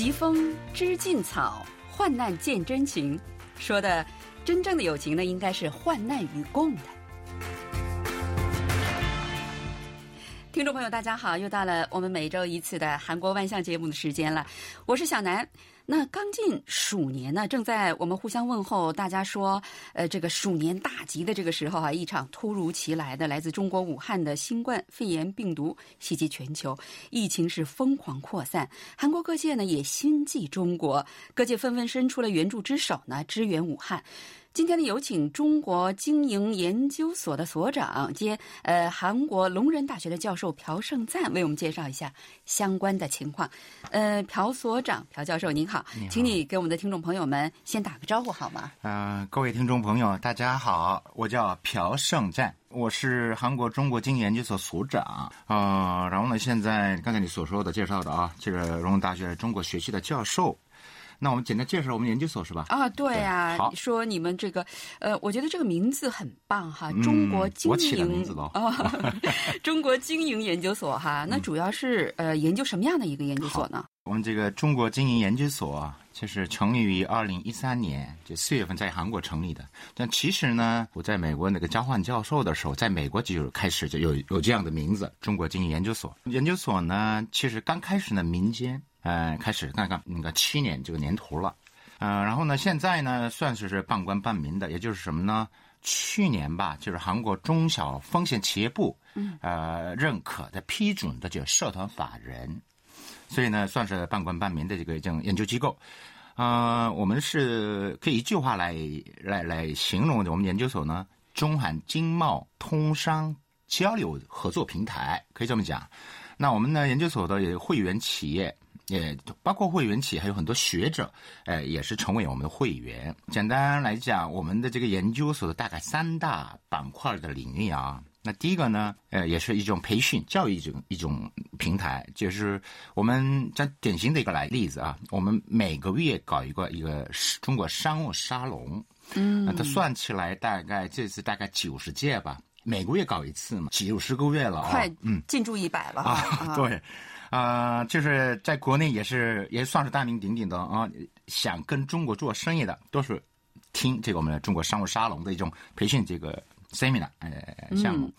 疾风知劲草，患难见真情。说的真正的友情呢，应该是患难与共的。听众朋友，大家好，又到了我们每周一次的韩国万象节目的时间了，我是小南。那刚进鼠年呢，正在我们互相问候，大家说，呃，这个鼠年大吉的这个时候啊，一场突如其来的来自中国武汉的新冠肺炎病毒袭击全球，疫情是疯狂扩散，韩国各界呢也心系中国，各界纷纷伸出了援助之手呢，支援武汉。今天呢，有请中国经营研究所的所长兼呃韩国龙仁大学的教授朴胜赞为我们介绍一下相关的情况。呃，朴所长、朴教授您好，请你给我们的听众朋友们先打个招呼好吗？啊，各位听众朋友，大家好，我叫朴胜赞，我是韩国中国经济研究所所长啊。然后呢，现在刚才你所说的介绍的啊，这个龙仁大学中国学系的教授。那我们简单介绍我们研究所是吧？啊，对啊，好，说你们这个，呃，我觉得这个名字很棒哈，中国经营啊，中国经营研究所哈，那主要是呃研究什么样的一个研究所呢？我们这个中国经营研究所啊就是成立于二零一三年，就四月份在韩国成立的。但其实呢，我在美国那个交换教授的时候，在美国就开始就有有这样的名字——中国经营研究所。研究所呢，其实刚开始呢，民间。呃，开始刚刚那个七年这个年头了，呃，然后呢，现在呢算是是半官半民的，也就是什么呢？去年吧，就是韩国中小风险企业部，嗯，呃，认可的批准的这个社团法人，所以呢，算是半官半民的这个这种研究机构。啊，我们是可以一句话来来来形容我们研究所呢，中韩经贸通商交流合作平台，可以这么讲。那我们呢，研究所的会员企业。也包括会员企业，还有很多学者，呃，也是成为我们的会员。简单来讲，我们的这个研究所的大概三大板块的领域啊。那第一个呢，呃，也是一种培训教育一种一种平台，就是我们讲典型的一个来例子啊。我们每个月搞一个一个中国商务沙龙，嗯，它算起来大概这次大概九十届吧，每个月搞一次嘛，九十个月了啊，快嗯进驻一百了啊，对。啊，就是在国内也是也算是大名鼎鼎的啊，想跟中国做生意的都是听这个我们的中国商务沙龙的一种培训这个 seminar 呃项目。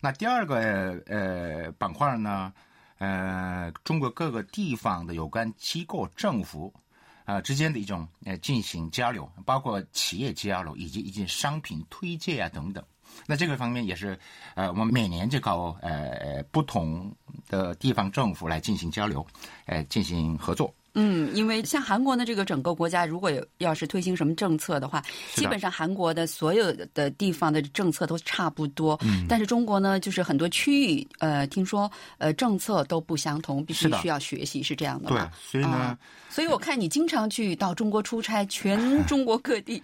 那第二个呃板块呢，呃，中国各个地方的有关机构、政府啊之间的一种呃进行交流，包括企业交流以及一些商品推介啊等等。那这个方面也是，呃，我们每年就搞呃不同的地方政府来进行交流，呃，进行合作。嗯，因为像韩国呢这个整个国家，如果有要是推行什么政策的话，基本上韩国的所有的地方的政策都差不多。嗯。但是中国呢，就是很多区域，呃，听说呃政策都不相同，必须需要学习，是这样的对，所以呢，所以我看你经常去到中国出差，全 中国各地。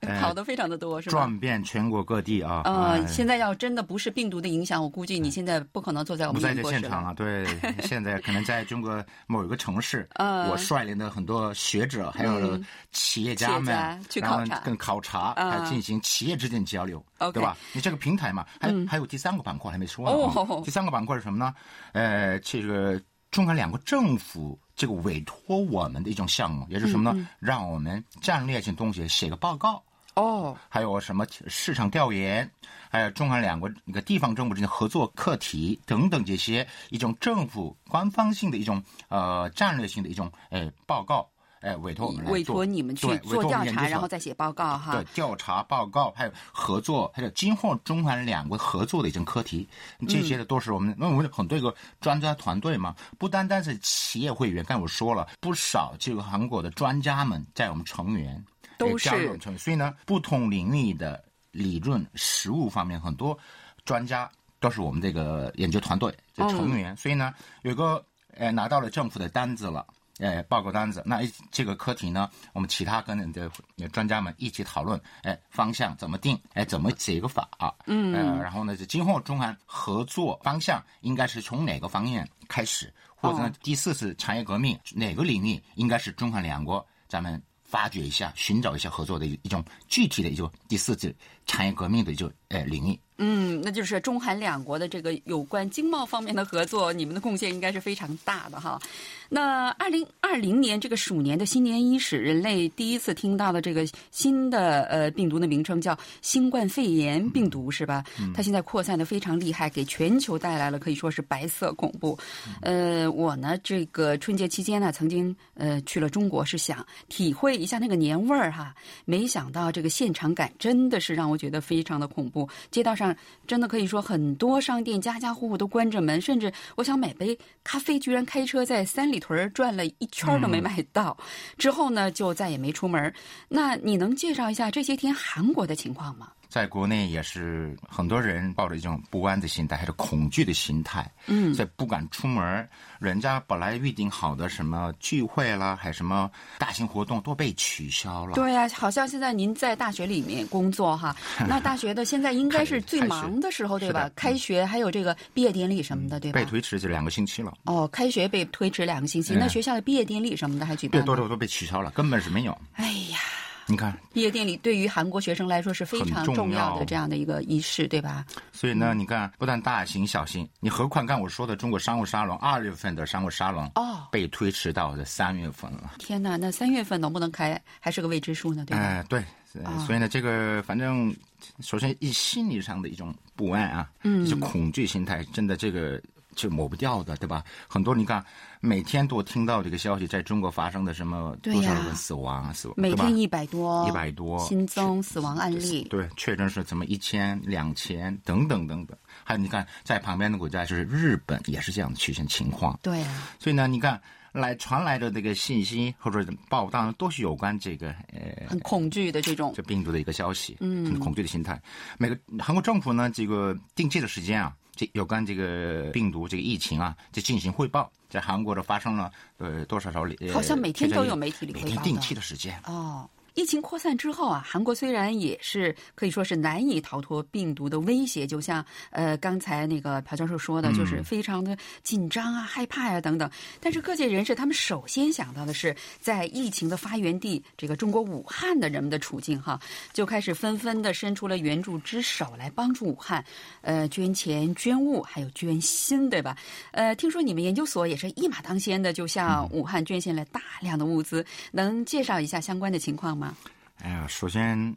跑的非常的多，是吧？转遍全国各地啊！呃，现在要真的不是病毒的影响，我估计你现在不可能坐在我们不在这现场了。对，现在可能在中国某一个城市，我率领的很多学者还有企业家们，去考察，跟考察，还进行企业之间交流，对吧？你这个平台嘛，还还有第三个板块还没说呢。第三个板块是什么呢？呃，这个中韩两国政府。这个委托我们的一种项目，也是什么呢？让我们战略性东西写个报告哦，还有什么市场调研，还有中韩两国那个地方政府之间合作课题等等这些一种政府官方性的一种呃战略性的一种呃报告。哎，委托我们来委托你们去做调查，然后再写报告哈。对，调查报告还有合作，还有今后中韩两国合作的一种课题，这些的都是我们，因为我们很多一个专家团队嘛，不单单是企业会员，刚才我说了不少，这个韩国的专家们在我们成员都是成语，所以呢，不同领域的理论、实务方面很多专家都是我们这个研究团队的成员，所以呢，有个呃拿到了政府的单子了。哎，报告单子，那这个课题呢，我们其他跟的专家们一起讨论，哎，方向怎么定，哎，怎么写个法，嗯，呃，然后呢，就今后中韩合作方向应该是从哪个方面开始，或者呢，第四次产业革命哪个领域应该是中韩两国咱们发掘一下，寻找一下合作的一种具体的一种第四次产业革命的一种呃领域。嗯，那就是中韩两国的这个有关经贸方面的合作，你们的贡献应该是非常大的哈。那二零二零年这个鼠年的新年伊始，人类第一次听到的这个新的呃病毒的名称叫新冠肺炎病毒是吧？它现在扩散的非常厉害，给全球带来了可以说是白色恐怖。呃，我呢这个春节期间呢，曾经呃去了中国，是想体会一下那个年味儿哈。没想到这个现场感真的是让我觉得非常的恐怖，街道上真的可以说很多商店家家户户都关着门，甚至我想买杯咖啡，居然开车在三里。屯转了一圈都没买到，之后呢就再也没出门。那你能介绍一下这些天韩国的情况吗？在国内也是很多人抱着一种不安的心态，还是恐惧的心态，嗯，所以不敢出门。人家本来预定好的什么聚会啦，还什么大型活动都被取消了。对呀，好像现在您在大学里面工作哈，那大学的现在应该是最忙的时候，对吧？开学还有这个毕业典礼什么的，对吧？被推迟就两个星期了。哦，开学被推迟两个星期，那学校的毕业典礼什么的还举办？对，都都都被取消了，根本是没有。哎呀。你看，毕业典礼对于韩国学生来说是非常重要的这样的一个仪式，对吧？所以呢，你看，不但大型、小型，你何况刚我说的中国商务沙龙，二月份的商务沙龙哦，被推迟到了三月份了。天哪，那三月份能不能开，还是个未知数呢？对吧？哎，对，所以呢，这个反正首先以心理上的一种不安啊，嗯，一种恐惧心态，真的这个。就抹不掉的，对吧？很多你看，每天都听到这个消息，在中国发生的什么多少人死亡，死亡，每天一百多，一百多新增死亡案例，对，确诊是怎么一千、两千等等等等。还有你看，在旁边的国家就是日本，也是这样的曲线情况。对啊，所以呢，你看来传来的这个信息或者报道都是有关这个呃很恐惧的这种这病毒的一个消息，嗯，很恐惧的心态。每个韩国政府呢，这个定期的时间啊。这有关这个病毒这个疫情啊，就进行汇报，在韩国的发生了呃多少少里，好像每天都有媒体里每天定期的时间哦。疫情扩散之后啊，韩国虽然也是可以说是难以逃脱病毒的威胁，就像呃刚才那个朴教授说的，就是非常的紧张啊、害怕呀等等。但是各界人士他们首先想到的是，在疫情的发源地这个中国武汉的人们的处境哈，就开始纷纷的伸出了援助之手来帮助武汉，呃，捐钱、捐物，还有捐心，对吧？呃，听说你们研究所也是一马当先的，就向武汉捐献了大量的物资，能介绍一下相关的情况吗？哎呀，首先，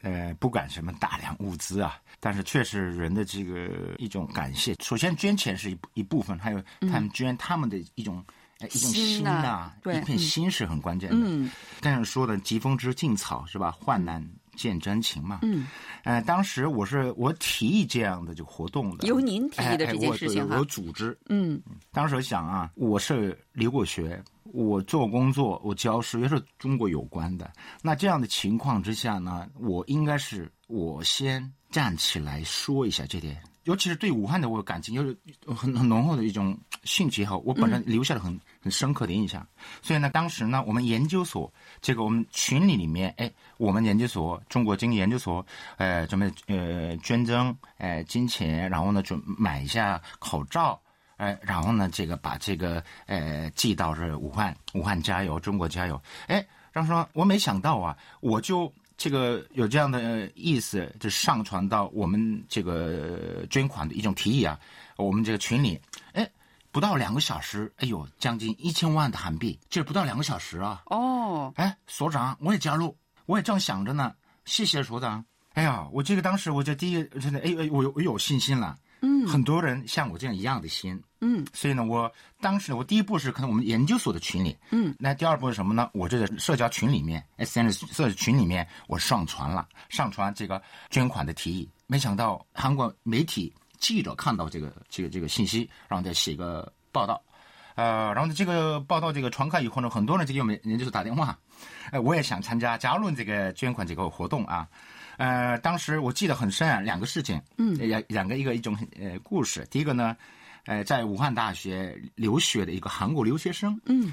呃，不管什么大量物资啊，但是确实人的这个一种感谢。首先捐钱是一一部分，还有他们捐他们的一种一种心呐，一片心是很关键的。嗯，但是说的疾风知劲草是吧？患难见真情嘛。嗯，呃，当时我是我提议这样的就活动的，由您提议的这件事情哈，我组织。嗯，当时想啊，我是留过学。我做工作，我教书也是中国有关的。那这样的情况之下呢，我应该是我先站起来说一下这点。尤其是对武汉的我感情，有很很浓厚的一种兴趣后，我本人留下了很很深刻的印象。所以呢，当时呢，我们研究所这个我们群里里面，哎，我们研究所中国经济研究所，呃，准备呃捐赠呃金钱，然后呢，准买一下口罩。哎，然后呢，这个把这个呃寄到这武汉，武汉加油，中国加油。哎，然后说，我没想到啊，我就这个有这样的意思，就上传到我们这个捐款的一种提议啊，我们这个群里，哎，不到两个小时，哎呦，将近一千万的韩币，就不到两个小时啊。哦，哎，所长，我也加入，我也正想着呢，谢谢所长。哎呀，我这个当时我就第一真的，哎哎，我有我有信心了。嗯，很多人像我这样一样的心，嗯，所以呢，我当时我第一步是可能我们研究所的群里，嗯，那第二步是什么呢？我这个社交群里面，S N 社群里面，我上传了，上传这个捐款的提议。没想到韩国媒体记者看到这个这个这个信息，然后再写个报道，呃，然后呢，这个报道这个传开以后呢，很多人就给我们研究所打电话，呃，我也想参加加入这个捐款这个活动啊。呃，当时我记得很深啊，两个事情，嗯，两两个一个一种呃故事。第一个呢，呃，在武汉大学留学的一个韩国留学生，嗯，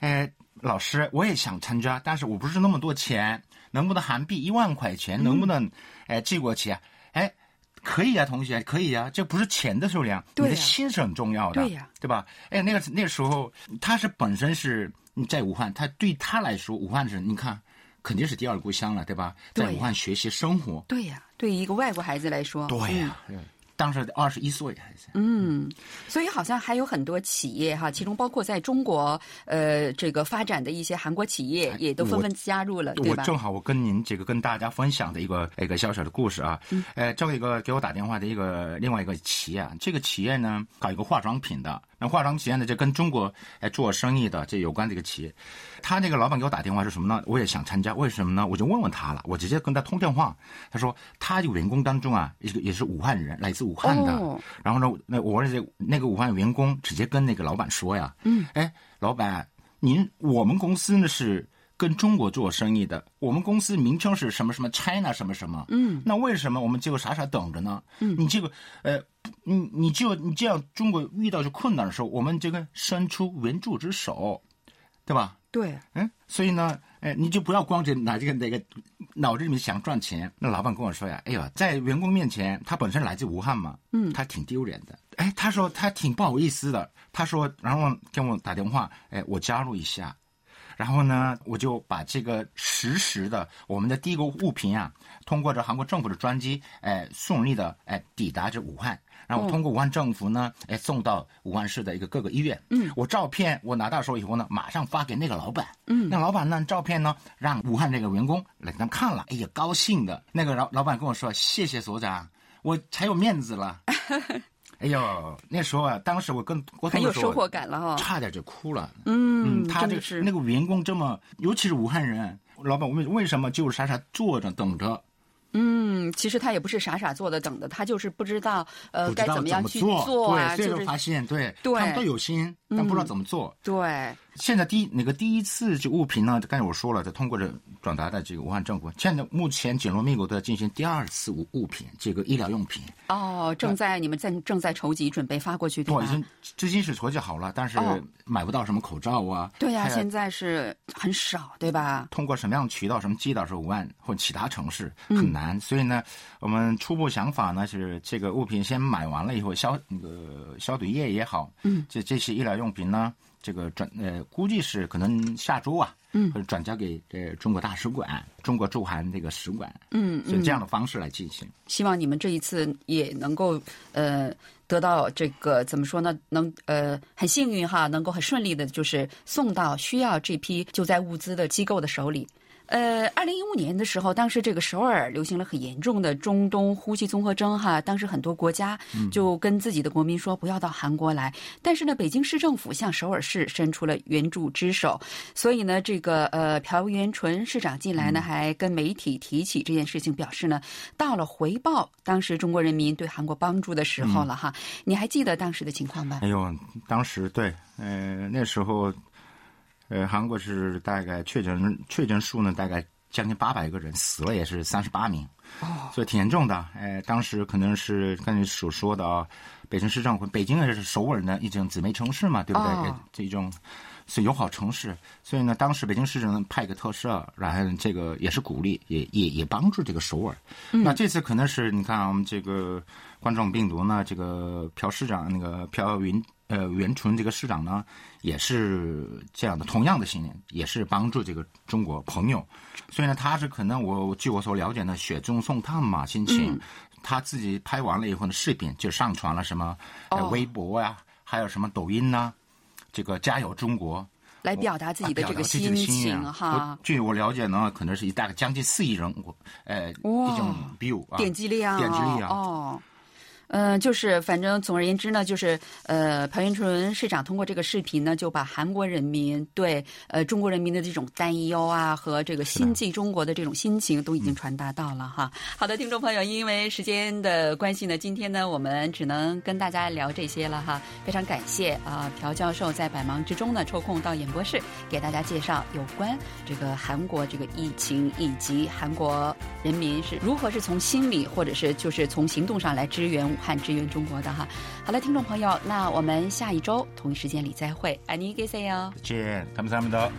呃，老师，我也想参加，但是我不是那么多钱，能不能韩币一万块钱，能不能呃寄过去啊？哎，可以啊，同学，可以啊，这不是钱的数量，你的心是很重要的，对呀，对吧？哎，那个那个时候他是本身是在武汉，他对他来说，武汉是，你看。肯定是第二故乡了，对吧？在武汉学习生活，对呀，对于一个外国孩子来说，对呀。当时二十一岁还是嗯，所以好像还有很多企业哈，其中包括在中国呃这个发展的一些韩国企业也都纷纷加入了，对吧？我正好我跟您这个跟大家分享的一个一个小小的故事啊，嗯呃，这一个给我打电话的一个另外一个企业，这个企业呢搞一个化妆品的。那化妆企业呢，就跟中国哎做生意的这有关的一个企业，他那个老板给我打电话是什么呢？我也想参加，为什么呢？我就问问他了，我直接跟他通电话，他说他员工当中啊，也是也是武汉人，来自武汉的。然后呢，那我这那个武汉员工直接跟那个老板说呀，嗯，哎，老板，您我们公司呢是跟中国做生意的，我们公司名称是什么什么 China 什么什么，嗯，那为什么我们就傻傻等着呢？嗯，你这个呃。你你就你这样，中国遇到这困难的时候，我们这个伸出援助之手，对吧？对，嗯，所以呢，哎，你就不要光着拿这个那个脑子里面想赚钱。那老板跟我说呀，哎呦，在员工面前，他本身来自武汉嘛，嗯，他挺丢脸的。哎，他说他挺不好意思的。他说，然后跟我打电话，哎，我加入一下。然后呢，我就把这个实时的我们的第一个物品啊，通过这韩国政府的专机，哎，顺利的哎抵达这武汉。然后通过武汉政府呢，哎，送到武汉市的一个各个医院。嗯，我照片我拿到手以后呢，马上发给那个老板。嗯，那老板呢，照片呢，让武汉这个员工来给他看了，哎呀，高兴的。那个老老板跟我说：“谢谢所长，我才有面子了。”哎呦，那时候啊，当时我跟我很有收获感了哈，差点就哭了。嗯，他这是那个员工这么，尤其是武汉人，老板为为什么就傻傻坐着等着？嗯，其实他也不是傻傻坐着等的，他就是不知道呃该怎么样去做啊，就是发现对，他们都有心，但不知道怎么做。对。现在第一那个第一次这物品呢，刚才我说了，就通过这转达的这个武汉政府。现在目前紧锣密鼓的进行第二次物物品，这个医疗用品。哦，正在你们在正在筹集，准备发过去，对吧？已经资金是筹集好了，但是买不到什么口罩啊。对呀，现在是很少，对吧？通过什么样的渠道，什么寄到是武汉或其他城市很难，所以呢，我们初步想法呢是这个物品先买完了以后消那个消毒液也好，嗯，这这些医疗用品呢。这个转呃，估计是可能下周啊，嗯，或者转交给呃中国大使馆、中国驻韩这个使馆，嗯，以这样的方式来进行。希望你们这一次也能够呃得到这个怎么说呢？能呃很幸运哈，能够很顺利的，就是送到需要这批救灾物资的机构的手里。呃，二零一五年的时候，当时这个首尔流行了很严重的中东呼吸综合征，哈，当时很多国家就跟自己的国民说不要到韩国来。但是呢，北京市政府向首尔市伸出了援助之手，所以呢，这个呃朴元淳市长进来呢还跟媒体提起这件事情，表示呢到了回报当时中国人民对韩国帮助的时候了哈。你还记得当时的情况吗？哎呦，当时对，呃，那时候。呃，韩国是大概确诊确诊数呢，大概将近八百个人，死了也是三十八名，哦，所以挺严重的。哎，当时可能是刚才所说的啊，北京市政府，北京也是首尔的一种姊妹城市嘛，对不对？这种是友好城市，所以呢，当时北京市政派个特赦，然后这个也是鼓励，也也也帮助这个首尔。那这次可能是你看我们这个冠状病毒呢，这个朴市长那个朴云。呃，袁纯这个市长呢，也是这样的，同样的信念，也是帮助这个中国朋友，所以呢，他是可能我据我所了解呢，雪中送炭嘛，心情，他自己拍完了以后呢，视频就上传了什么微博呀，还有什么抖音呐，这个加油中国，来表达自己的这个心情哈。据我了解呢，可能是一大概将近四亿人，我呃，一种 view 点击量，点击量。哦。嗯，就是反正总而言之呢，就是呃，朴元淳市长通过这个视频呢，就把韩国人民对呃中国人民的这种担忧啊和这个心系中国的这种心情都已经传达到了哈。好的，听众朋友，因为时间的关系呢，今天呢我们只能跟大家聊这些了哈。非常感谢啊，朴教授在百忙之中呢抽空到演播室给大家介绍有关这个韩国这个疫情以及韩国人民是如何是从心理或者是就是从行动上来支援。武汉支援中国的哈，好了，听众朋友，那我们下一周同一时间里再会，爱你给谁哟？再见，他们三们的。